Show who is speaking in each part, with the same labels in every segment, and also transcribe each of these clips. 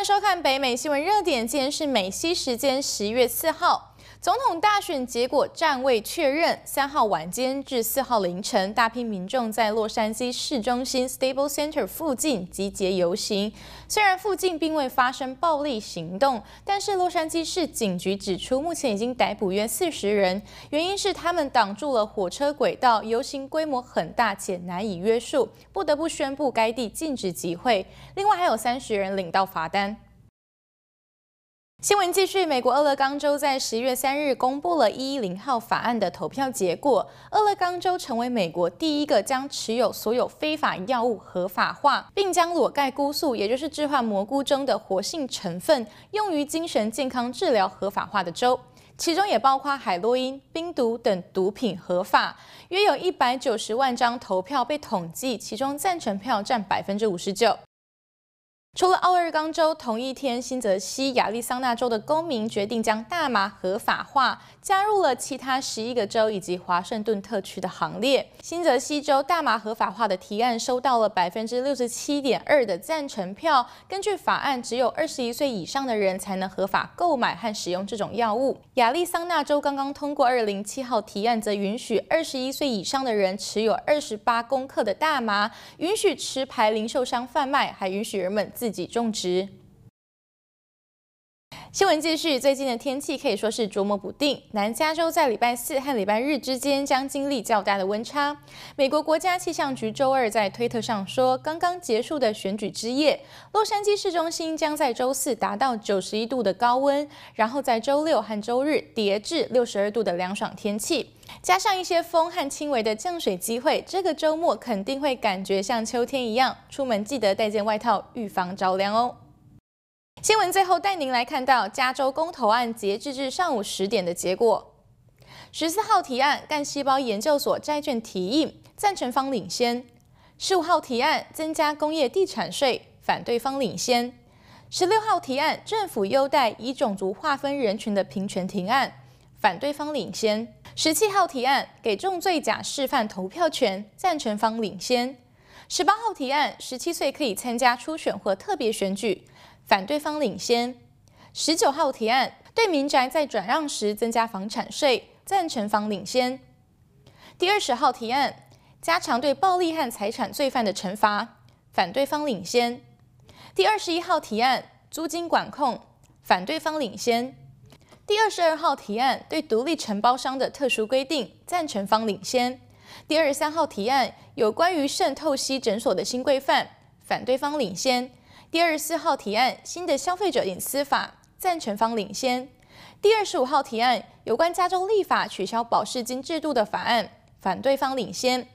Speaker 1: 欢迎收看北美新闻热点。今天是美西时间十一月四号。总统大选结果暂未确认。三号晚间至四号凌晨，大批民众在洛杉矶市中心 Staples Center 附近集结游行。虽然附近并未发生暴力行动，但是洛杉矶市警局指出，目前已经逮捕约四十人，原因是他们挡住了火车轨道，游行规模很大且难以约束，不得不宣布该地禁止集会。另外还有三十人领到罚单。新闻继续，美国俄勒冈州在十一月三日公布了一一零号法案的投票结果。俄勒冈州成为美国第一个将持有所有非法药物合法化，并将裸盖菇素，也就是致幻蘑菇中的活性成分，用于精神健康治疗合法化的州。其中也包括海洛因、冰毒等毒品合法。约有一百九十万张投票被统计，其中赞成票占百分之五十九。除了奥勒冈州，同一天，新泽西、亚利桑那州的公民决定将大麻合法化，加入了其他十一个州以及华盛顿特区的行列。新泽西州大麻合法化的提案收到了百分之六十七点二的赞成票。根据法案，只有二十一岁以上的人才能合法购买和使用这种药物。亚利桑那州刚刚通过二零七号提案，则允许二十一岁以上的人持有二十八公克的大麻，允许持牌零售商贩卖，还允许人们自己种植。新闻继续，最近的天气可以说是捉摸不定。南加州在礼拜四和礼拜日之间将经历较大的温差。美国国家气象局周二在推特上说，刚刚结束的选举之夜，洛杉矶市中心将在周四达到九十一度的高温，然后在周六和周日跌至六十二度的凉爽天气，加上一些风和轻微的降水机会，这个周末肯定会感觉像秋天一样。出门记得带件外套，预防着凉哦。新闻最后带您来看到加州公投案截至至上午十点的结果。十四号提案干细胞研究所债券提议，赞成方领先；十五号提案增加工业地产税，反对方领先；十六号提案政府优待以种族划分人群的平权提案，反对方领先；十七号提案给重罪假释犯投票权，赞成方领先；十八号提案十七岁可以参加初选或特别选举。反对方领先，十九号提案对民宅在转让时增加房产税，赞成方领先。第二十号提案加强对暴力和财产罪犯的惩罚，反对方领先。第二十一号提案租金管控，反对方领先。第二十二号提案对独立承包商的特殊规定，赞成方领先。第二十三号提案有关于肾透析诊所的新规范，反对方领先。第二十四号提案，新的消费者隐私法，赞成方领先；第二十五号提案，有关加州立法取消保释金制度的法案，反对方领先。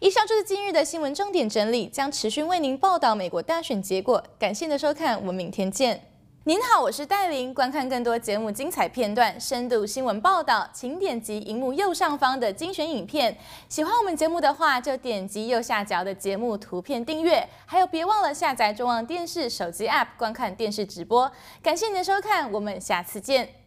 Speaker 1: 以上就是今日的新闻重点整理，将持续为您报道美国大选结果。感谢您的收看，我们明天见。您好，我是戴琳。观看更多节目精彩片段、深度新闻报道，请点击荧幕右上方的精选影片。喜欢我们节目的话，就点击右下角的节目图片订阅。还有，别忘了下载中央电视手机 App 观看电视直播。感谢您的收看，我们下次见。